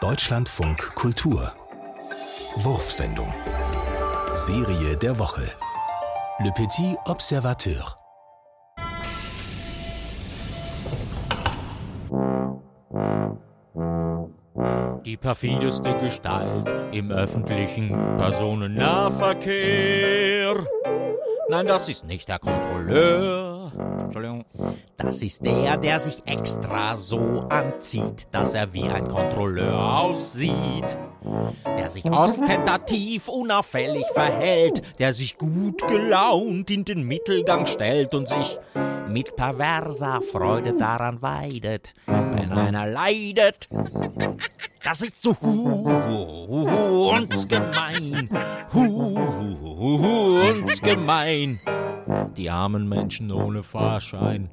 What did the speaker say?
Deutschlandfunk Kultur. Wurfsendung. Serie der Woche. Le Petit Observateur. Die perfideste Gestalt im öffentlichen Personennahverkehr. Nein, das ist nicht der Kontrolleur. Entschuldigung. Das ist der, der sich extra so anzieht, dass er wie ein Kontrolleur aussieht. Der sich ostentativ unauffällig verhält, der sich gut gelaunt in den Mittelgang stellt und sich mit perverser Freude daran weidet, wenn einer leidet. Das ist so hundsgemein, hundsgemein. Die armen Menschen ohne Fahrschein.